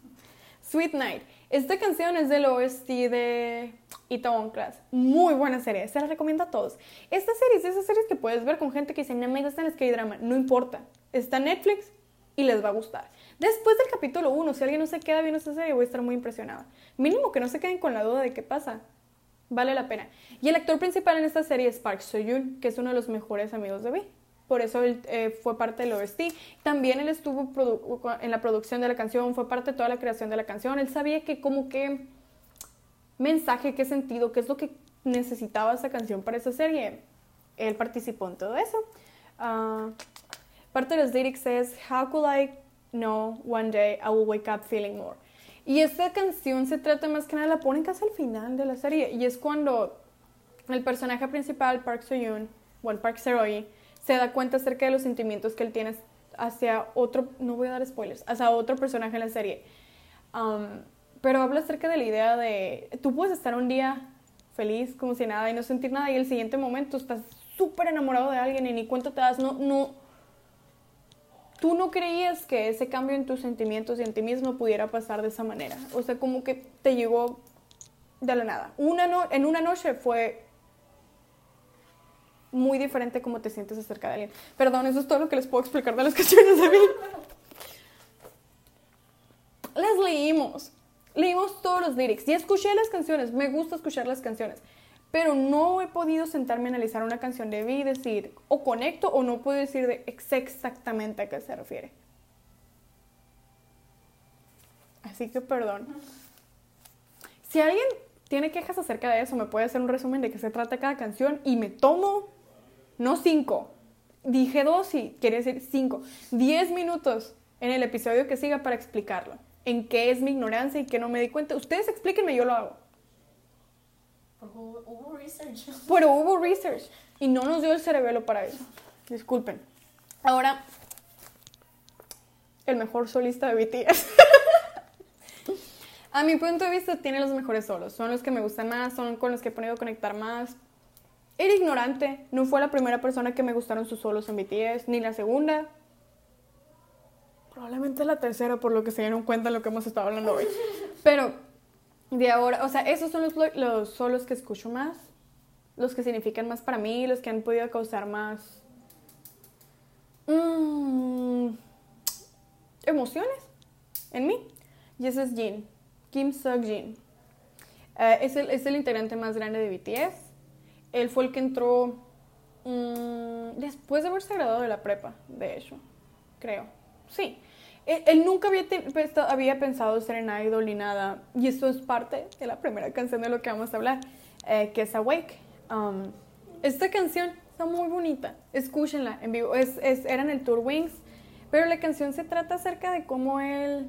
S1: Sweet Night. Esta canción es del OST de Itaewon Class. Muy buena serie, se la recomiendo a todos. Esta serie es de esas series que puedes ver con gente que dice, no me gustan las K-drama. No importa, está en Netflix y les va a gustar. Después del capítulo 1, si alguien no se queda viendo esta serie, voy a estar muy impresionada. Mínimo que no se queden con la duda de qué pasa. Vale la pena. Y el actor principal en esta serie es Park Seo-yoon, que es uno de los mejores amigos de V. Por eso él eh, fue parte del OST. También él estuvo en la producción de la canción, fue parte de toda la creación de la canción. Él sabía que como que mensaje, qué sentido, qué es lo que necesitaba esa canción para esa serie. Él participó en todo eso. Ah, parte de los lyrics es How could I know one day I will wake up feeling more. Y esta canción se trata más que nada, la ponen casi al final de la serie. Y es cuando el personaje principal, Park Seo-yoon, o el Park Seo-yi, se da cuenta acerca de los sentimientos que él tiene hacia otro, no voy a dar spoilers, hacia otro personaje en la serie. Um, pero habla acerca de la idea de, tú puedes estar un día feliz, como si nada, y no sentir nada, y el siguiente momento estás súper enamorado de alguien y ni cuenta te das, no, no, tú no creías que ese cambio en tus sentimientos y en ti mismo pudiera pasar de esa manera. O sea, como que te llegó de la nada. Una no, en una noche fue muy diferente como te sientes acerca de alguien. Perdón, eso es todo lo que les puedo explicar de las <laughs> canciones de mí. Las leímos. Leímos todos los lyrics. Y escuché las canciones. Me gusta escuchar las canciones. Pero no he podido sentarme a analizar una canción de Vi y decir, o conecto o no puedo decir de ex- exactamente a qué se refiere. Así que perdón. Si alguien tiene quejas acerca de eso, me puede hacer un resumen de qué se trata cada canción y me tomo, no cinco, dije dos y quería decir cinco, diez minutos en el episodio que siga para explicarlo. En qué es mi ignorancia y qué no me di cuenta. Ustedes explíquenme, yo lo hago.
S2: Porque hubo, hubo research. <laughs>
S1: Pero hubo research y no nos dio el cerebelo para eso. Disculpen. Ahora, el mejor solista de BTS. <laughs> A mi punto de vista, tiene los mejores solos. Son los que me gustan más, son con los que he podido conectar más. Era ignorante, no fue la primera persona que me gustaron sus solos en BTS, ni la segunda. Probablemente la tercera, por lo que se dieron cuenta de lo que hemos estado hablando hoy. Pero de ahora, o sea, esos son los, los solos que escucho más, los que significan más para mí, los que han podido causar más mm, emociones en mí. Y ese es Jin, Kim Seok Jin. Eh, es, el, es el integrante más grande de BTS. Él fue el que entró mm, después de haberse graduado de la prepa, de hecho, creo. Sí. Él, nunca había, pensado ser en idol ni nada. Y esto es parte de la primera canción de lo que vamos a hablar, eh, que es Awake. Um, esta canción está muy bonita. Escúchenla en vivo. Es, era en el Tour Wings. Pero la canción se trata acerca de cómo él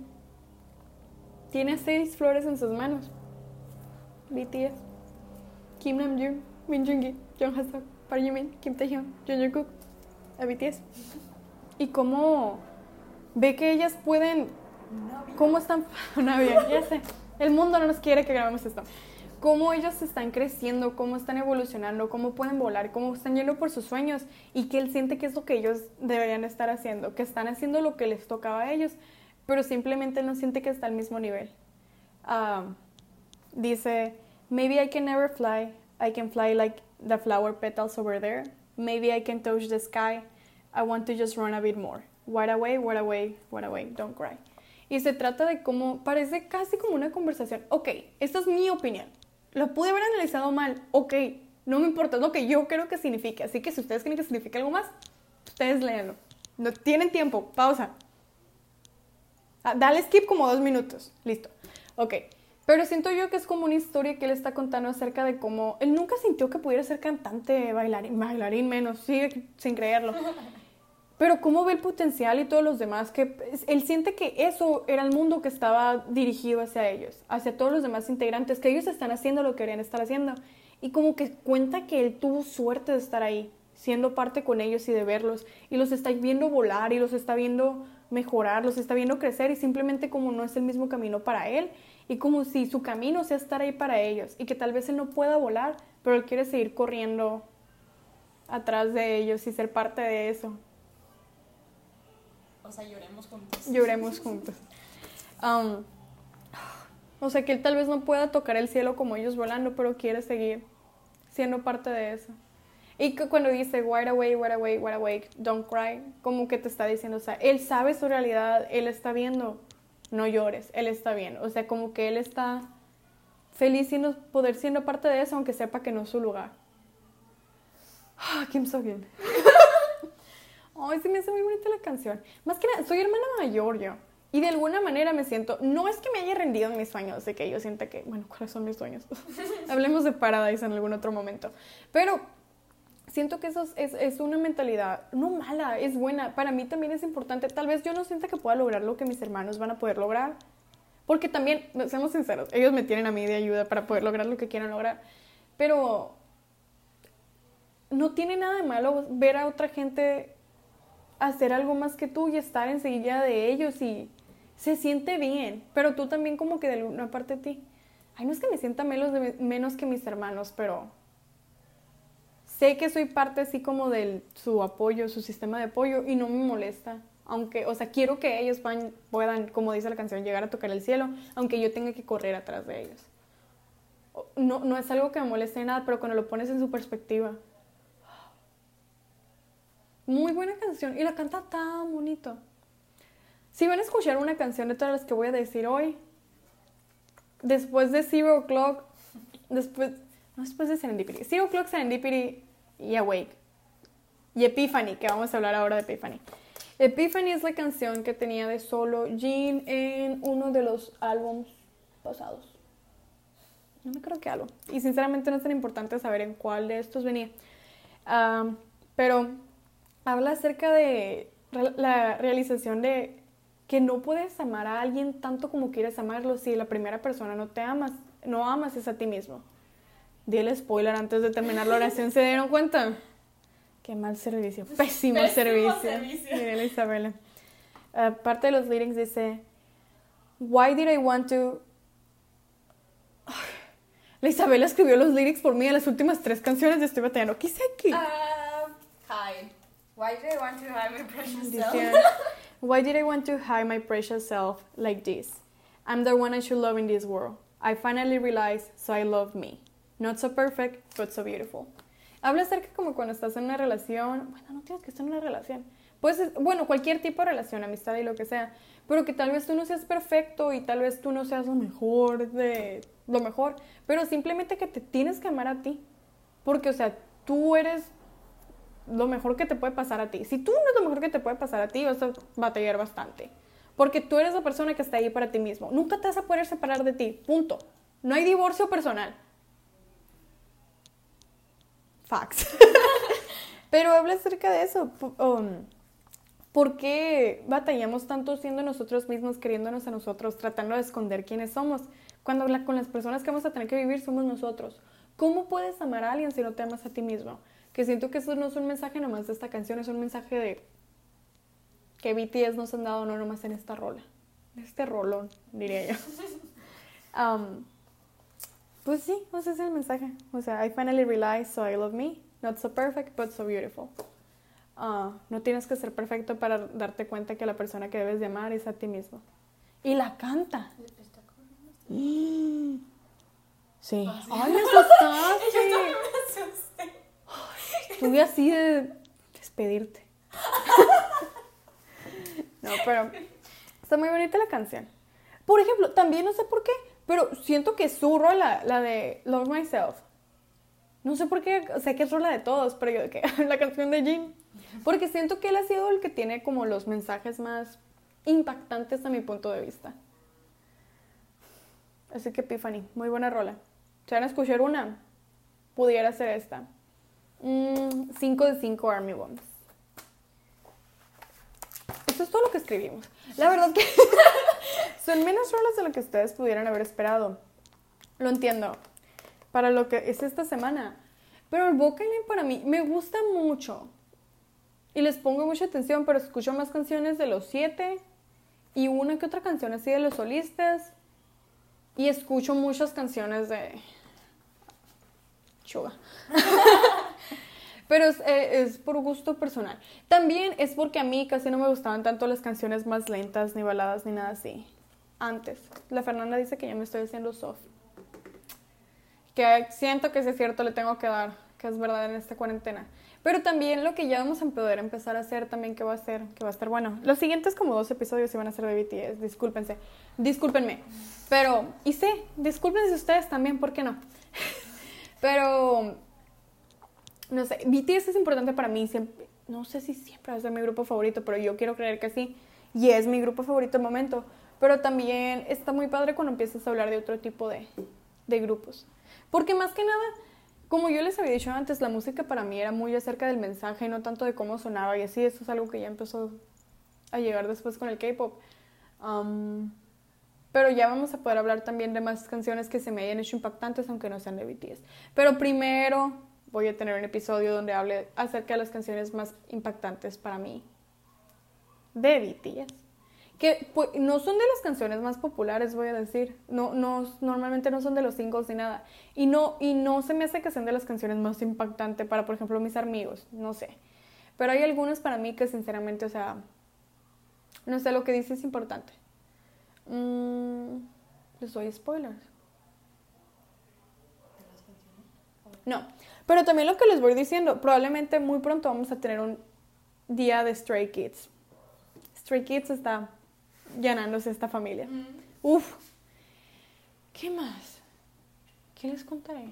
S1: tiene seis flores en sus manos. BTS, Kim Namjoon, Min Jungi, Jung Haseok, Park Jimin, Kim Taehyung, Jung Jungkook, a BTS. Y cómo ve que ellas pueden, cómo están, <laughs> ya sé, el mundo no nos quiere que grabemos esto. Cómo ellos están creciendo, cómo están evolucionando, cómo pueden volar, cómo están yendo por sus sueños y que él siente que es lo que ellos deberían estar haciendo, que están haciendo lo que les tocaba a ellos, pero simplemente no siente que está al mismo nivel. Ah, dice, maybe I can never fly, I can fly like the flower petals over there, maybe I can touch the sky, I want to just run a bit more. What away, what away, what away, don't cry. Y se trata de cómo, parece casi como una conversación. Ok, esta es mi opinión. Lo pude haber analizado mal. Ok, no me importa, lo que yo creo que signifique. Así que si ustedes quieren que signifique algo más, ustedes léanlo. No tienen tiempo, pausa. Ah, dale skip como dos minutos. Listo. Ok. Pero siento yo que es como una historia que él está contando acerca de cómo él nunca sintió que pudiera ser cantante, bailarín, bailarín menos, sigue sin creerlo. <laughs> Pero cómo ve el potencial y todos los demás, que pues, él siente que eso era el mundo que estaba dirigido hacia ellos, hacia todos los demás integrantes, que ellos están haciendo lo que querían estar haciendo. Y como que cuenta que él tuvo suerte de estar ahí, siendo parte con ellos y de verlos, y los está viendo volar y los está viendo mejorar, los está viendo crecer y simplemente como no es el mismo camino para él y como si su camino sea estar ahí para ellos y que tal vez él no pueda volar, pero él quiere seguir corriendo atrás de ellos y ser parte de eso.
S2: O sea, lloremos juntos.
S1: Lloremos <laughs> juntos. Um, O sea, que él tal vez no pueda tocar el cielo como ellos volando, pero quiere seguir siendo parte de eso. Y que cuando dice wide awake, wide awake, wide awake, don't cry, como que te está diciendo, o sea, él sabe su realidad, él está viendo, no llores, él está bien. O sea, como que él está feliz siendo, poder siendo parte de eso, aunque sepa que no es su lugar. Ah, Kim So Hyun. Ay, sí me hace muy bonita la canción. Más que nada, soy hermana mayor yo. Y de alguna manera me siento, no es que me haya rendido en mis sueños, de que yo sienta que, bueno, ¿cuáles son mis sueños? <laughs> Hablemos de Paradise en algún otro momento. Pero siento que eso es, es, una mentalidad, no mala, es buena. Para mí también es importante. Tal vez yo no sienta que pueda lograr lo que mis hermanos van a poder lograr. Porque también, seamos sinceros, ellos me tienen a mí de ayuda para poder lograr lo que quieran lograr. Pero no tiene nada de malo ver a otra gente hacer algo más que tú y estar enseguida de ellos y se siente bien. Pero tú también como que de una parte de ti. Ay, no es que me sienta menos, menos que mis hermanos, pero sé que soy parte así como de su apoyo, su sistema de apoyo y no me molesta. Aunque, o sea, quiero que ellos puedan, como dice la canción, llegar a tocar el cielo, aunque yo tenga que correr atrás de ellos. No, no es algo que me moleste nada, pero cuando lo pones en su perspectiva. Muy buena canción y la canta tan bonito. Si van a escuchar una canción de todas las que voy a decir hoy, después de Zero O'Clock, después, no después de Serendipity, Zero O'Clock, Serendipity y Awake. Y Epiphany, que vamos a hablar ahora de Epiphany. Epiphany es la canción que tenía de solo Jean en uno de los álbums pasados. No me creo qué álbum. Y sinceramente no es tan importante saber en cuál de estos venía. pero habla acerca de la realización de que no puedes amar a alguien tanto como quieres amarlo si la primera persona no te amas, no amas es a ti mismo. Di el spoiler antes de terminar la oración, ¿se dieron cuenta? Qué mal servicio, pésimo, servicio. servicio. Isabela. parte de los lyrics dice, Why did I want to... La Isabela escribió los lyrics por mí en las últimas tres canciones de Estoy Batallando. ¿Qué hice aquí?
S2: Uh, hi. Why did I want to hide my precious self? <laughs>
S1: Why did I want to hide my precious self like this? I'm the one I should love in this world. I finally realized, so I love me. Not so perfect, but so beautiful. Habla acerca como cuando estás en una relación, bueno, no tienes que estar en una relación. Pues, bueno, cualquier tipo de relación, amistad y lo que sea, pero que tal vez tú no seas perfecto y tal vez tú no seas lo mejor de lo mejor, pero simplemente que te tienes que amar a ti. Porque, o sea, tú eres lo mejor que te puede pasar a ti. Si tú no es lo mejor que te puede pasar a ti, vas a batallar bastante. Porque tú eres la persona que está ahí para ti mismo. Nunca te vas a poder separar de ti. Punto. No hay divorcio personal. Facts. <laughs> Pero habla acerca de eso. Um, ¿Por qué batallamos tanto siendo nosotros mismos, queriéndonos a nosotros, tratando de esconder quiénes somos? Cuando con las personas que vamos a tener que vivir somos nosotros. ¿Cómo puedes amar a alguien si no te amas a ti mismo? Que siento que eso no es un mensaje nomás de esta canción, es un mensaje de que BTS nos han dado no nomás en esta rola. Este rolón, diría yo. <laughs> Um, pues sí, ese es el mensaje. O sea, I finally realized, so I love me. Not so perfect, but so beautiful. Uh, no tienes que ser perfecto para darte cuenta que la persona que debes de amar es a ti mismo. Y la canta. Sí. Ay, me asustaste.
S2: Yo también me asusté.
S1: Estuve así de despedirte. <laughs> no, pero está muy bonita la canción. Por ejemplo, también no sé por qué, pero siento que su rola, la de Love Myself, no sé por qué, sé que es rola de todos, pero yo que <laughs> la canción de Jim. Porque siento que él ha sido el que tiene como los mensajes más impactantes a mi punto de vista. Así que Epiphany, muy buena rola. Si van a escuchar una, pudiera ser esta. 5 mm, de 5 Army Bombs. Esto es todo lo que escribimos. La verdad que <laughs> son menos rolas de lo que ustedes pudieran haber esperado. Lo entiendo. Para lo que es esta semana. Pero el vocalin para mí me gusta mucho. Y les pongo mucha atención, pero escucho más canciones de los siete y una que otra canción así de los solistas. Y escucho muchas canciones de Chuga. <laughs> Pero eh, es, por gusto personal. También es porque a mí casi no me gustaban tanto las canciones más lentas, ni baladas, ni nada así. Antes. La Fernanda dice que ya me estoy haciendo soft. Que siento que si es cierto le tengo que dar, que es verdad en esta cuarentena. Pero también lo que ya vamos a poder empezar a hacer también que va a ser, que va a estar bueno. Los siguientes como dos episodios van a ser de BTS, discúlpense, discúlpenme. Pero, y sí, discúlpense ustedes también, ¿por qué no? <laughs> Pero, no sé, BTS es importante para mí, siempre, no sé si siempre va a ser mi grupo favorito, pero yo quiero creer que sí. Y es mi grupo favorito el momento. Pero también está muy padre cuando empiezas a hablar de otro tipo de, de grupos. Porque más que nada, como yo les había dicho antes, la música para mí era muy acerca del mensaje, no tanto de cómo sonaba y así. Eso es algo que ya empezó a llegar después con el K-pop. Pero ya vamos a poder hablar también de más canciones que se me hayan hecho impactantes, aunque no sean de BTS. Pero primero voy a tener un episodio donde hable acerca de las canciones más impactantes para mí de BTS. Que pues, no son de las canciones más populares, voy a decir. No, no, normalmente no son de los singles ni nada. Y no, y no se me hace que sean de las canciones más impactantes para, por ejemplo, mis amigos. No sé. Pero hay algunas para mí que, sinceramente, o sea, no sé, lo que dice es importante. Mm, les doy spoilers. No, pero también lo que les voy diciendo, probablemente muy pronto vamos a tener un día de Stray Kids. Stray Kids está llenándose esta familia. Uf. ¿Qué más? ¿Qué les contaré?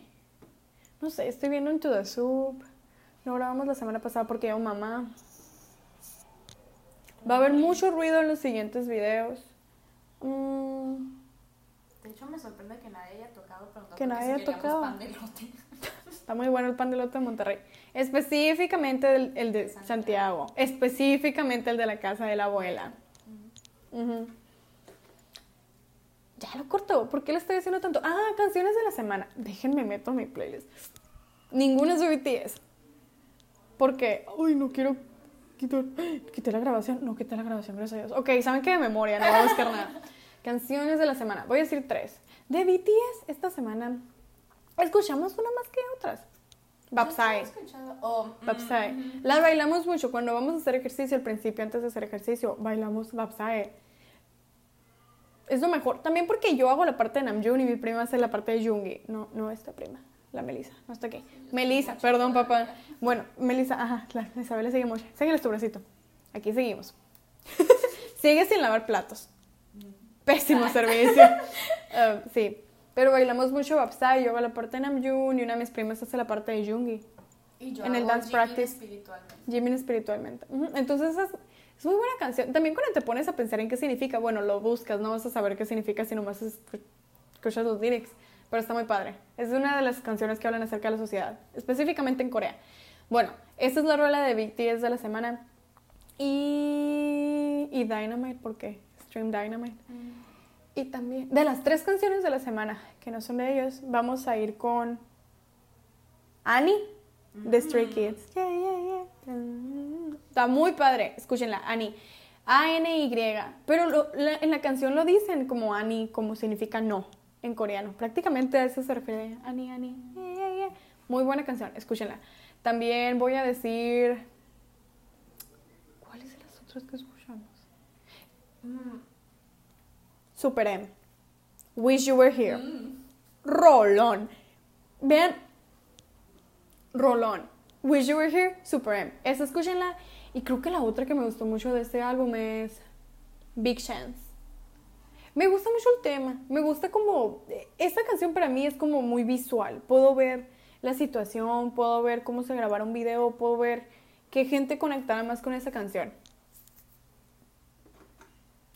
S1: No sé, estoy viendo Into the Soup. No grabamos la semana pasada porque yo mamá. Va a haber mucho ruido en los siguientes videos. Mm,
S3: De hecho, me sorprende que nadie haya tocado preguntando
S1: Que nadie
S3: si
S1: haya tocado.
S3: pan de elote. <laughs>
S1: está muy bueno el pan de lote de Monterrey. Específicamente el, el de Santiago. Específicamente el de la casa de la abuela. Ujú. Ya lo cortó. ¿Por qué le estoy diciendo tanto? Ah, canciones de la semana. Déjenme meto mi playlist. Ninguna es de BTS. Porque, uy, no quiero quitar. <gasps> Quité la grabación. No quité la grabación, gracias a Dios. Ok, saben que de memoria, no voy a buscar nada. <laughs> Canciones de la semana. Voy a decir tres. De BTS, esta semana escuchamos una más que otras.
S3: Escuchando- Oh, mm,
S1: Bapsai.
S3: ujú.
S1: Las bailamos mucho cuando vamos a hacer ejercicio al principio, antes de hacer ejercicio, bailamos Bapsai. Es lo mejor. También porque yo hago la parte de Namjoon y mi prima hace la parte de Jungi. No, no esta prima, la Melissa. No está aquí. Melissa, perdón, papá. Bueno, Melissa, ajá, claro, Isabel sigue mucho. Síguele tu bracito. Aquí seguimos. <laughs> Sigue sin lavar platos. Pésimo <laughs> servicio. Ah, sí. Pero bailamos mucho Bapsai, yo hago la parte de Namjoon y una de mis primas hace la parte de Jungi.
S3: Y yo
S1: en el
S3: hago
S1: dance
S3: jigging
S1: practice.
S3: espiritualmente.
S1: Jimin espiritualmente. Entonces es, es muy buena canción. También cuando te pones a pensar en qué significa, bueno, lo buscas, no vas a saber qué significa si nomás escu- escuchas los lyrics. Pero está muy padre. Es una de las canciones que hablan acerca de la sociedad, específicamente en Corea. Bueno, esta es la rola de BTS de la semana. Y, y Dynamite, ¿por qué? Stream Dynamite. Y también, de las tres canciones de la semana, que no son de ellos, vamos a ir con Annie, de Stray Kids. Yeah, yeah, yeah. Está muy padre, escúchenla, Annie. A-N-Y. Pero lo- la- en la canción lo dicen como Annie, como significa no en coreano. Prácticamente a eso se refiere Annie, Annie. Yeah, yeah, yeah. Muy buena canción, escúchenla. También voy a decir. ¿Cuáles de las otras que escuchamos?
S3: Mm,
S1: Super M. Wish You Were Here.
S3: mm.
S1: Rolón. Vean. Rolón. Wish You Were Here, Super M. Esa escúchenla. Y creo que la otra que me gustó mucho de este álbum es Big Chance. Me gusta mucho el tema. Me gusta como... Esta canción para mí es como muy visual. Puedo ver la situación, puedo ver cómo se grabara un video, puedo ver qué gente conectara más con esa canción.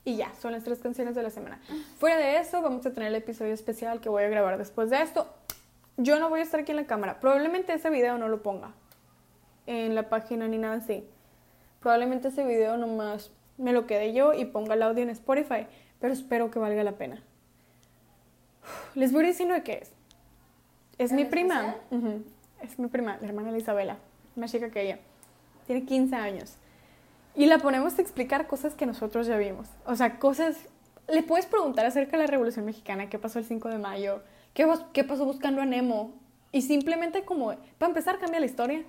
S1: Y ya, son las tres canciones de la semana. Fuera de eso, vamos a tener el episodio especial que voy a grabar después de esto. Yo no voy a estar aquí en la cámara. Probablemente ese video no lo ponga en la página ni nada así. Probablemente ese video nomás me lo quede yo y ponga el audio en Spotify. Pero espero que valga la pena. Les voy diciendo de qué es. Es
S3: ¿En
S1: mi prima.
S3: especial?
S1: Ujú. Es mi prima, la hermana de Isabela. Más chica que ella. Tiene 15 años. Y la ponemos a explicar cosas que nosotros ya vimos. O sea, cosas... Le puedes preguntar acerca de la Revolución Mexicana, qué pasó el 5 de mayo, qué, qué pasó buscando a Nemo. Y simplemente como, para empezar, cambia la historia.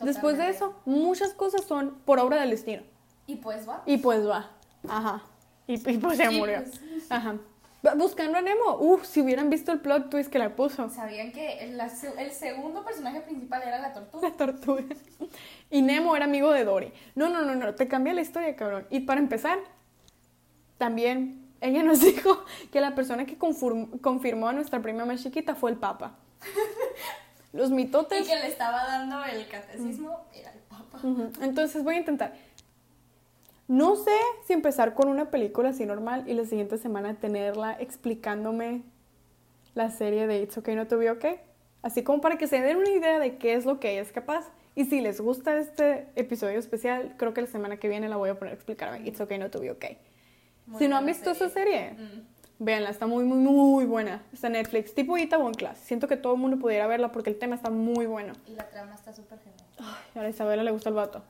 S1: Después de eso, muchas cosas son por obra del destino.
S3: Y pues va.
S1: Y pues va. Ajá. Y, y pues se
S3: Sí,
S1: murió.
S3: pues.
S1: Ajá. Bu- Buscando a Nemo. Uf, si hubieran visto el plot twist que la puso.
S3: Sabían que el, la el segundo personaje principal era la tortuga.
S1: La tortuga. Y Nemo era amigo de Dory. No, no, no, no. Te cambia la historia, cabrón. Y para empezar, también ella nos <laughs> dijo que la persona que confirm- confirmó a nuestra prima más chiquita fue el Papa. <laughs> Los
S3: Y
S1: mitotes.
S3: que le estaba dando el catecismo era el papa.
S1: Entonces voy a intentar. No sé si empezar con una película así normal y la siguiente semana tenerla explicándome la serie de It's Okay Not to Be Okay. Así como para que se den una idea de qué es lo que ella es capaz. Y si les gusta este episodio especial, creo que la semana que viene la voy a poner a explicarme It's Okay Not to Be Okay.
S3: Muy
S1: si no han visto esa serie,
S3: Mm.
S1: Véanla, está muy, muy, muy buena. Está en Netflix, tipo Ita One Class. Siento que todo el mundo pudiera verla porque el tema está muy bueno.
S3: Y la trama está súper genial.
S1: Ay, a la Isabela le gusta el vato.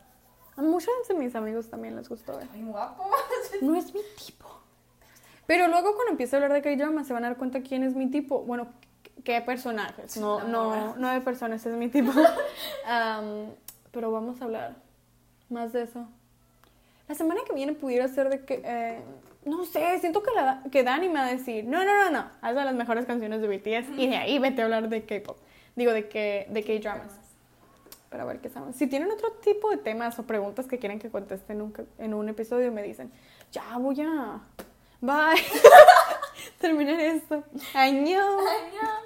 S1: A muchos de mis amigos también les gustó ver.
S3: Muy guapo. <laughs>
S1: No es mi tipo. Pero luego cuando empiece a hablar de K-drama se van a dar cuenta quién es mi tipo. Bueno, qué personajes. No, no, no de personas, es mi tipo. <laughs> Am, pero vamos a hablar más de eso. La semana que viene pudiera ser de que... eh, no sé, siento que, la, que Dani me va a decir, no, no, no, no, haz de las mejores canciones de BTS y de ahí vete a hablar de K-pop. Digo, de, que, de K-dramas. Para ver qué saben. Si tienen otro tipo de temas o preguntas que quieren que conteste en un, en un episodio, me dicen, ya voy a... Bye. <laughs> Terminar esto. Año. <laughs>
S3: Ay, no.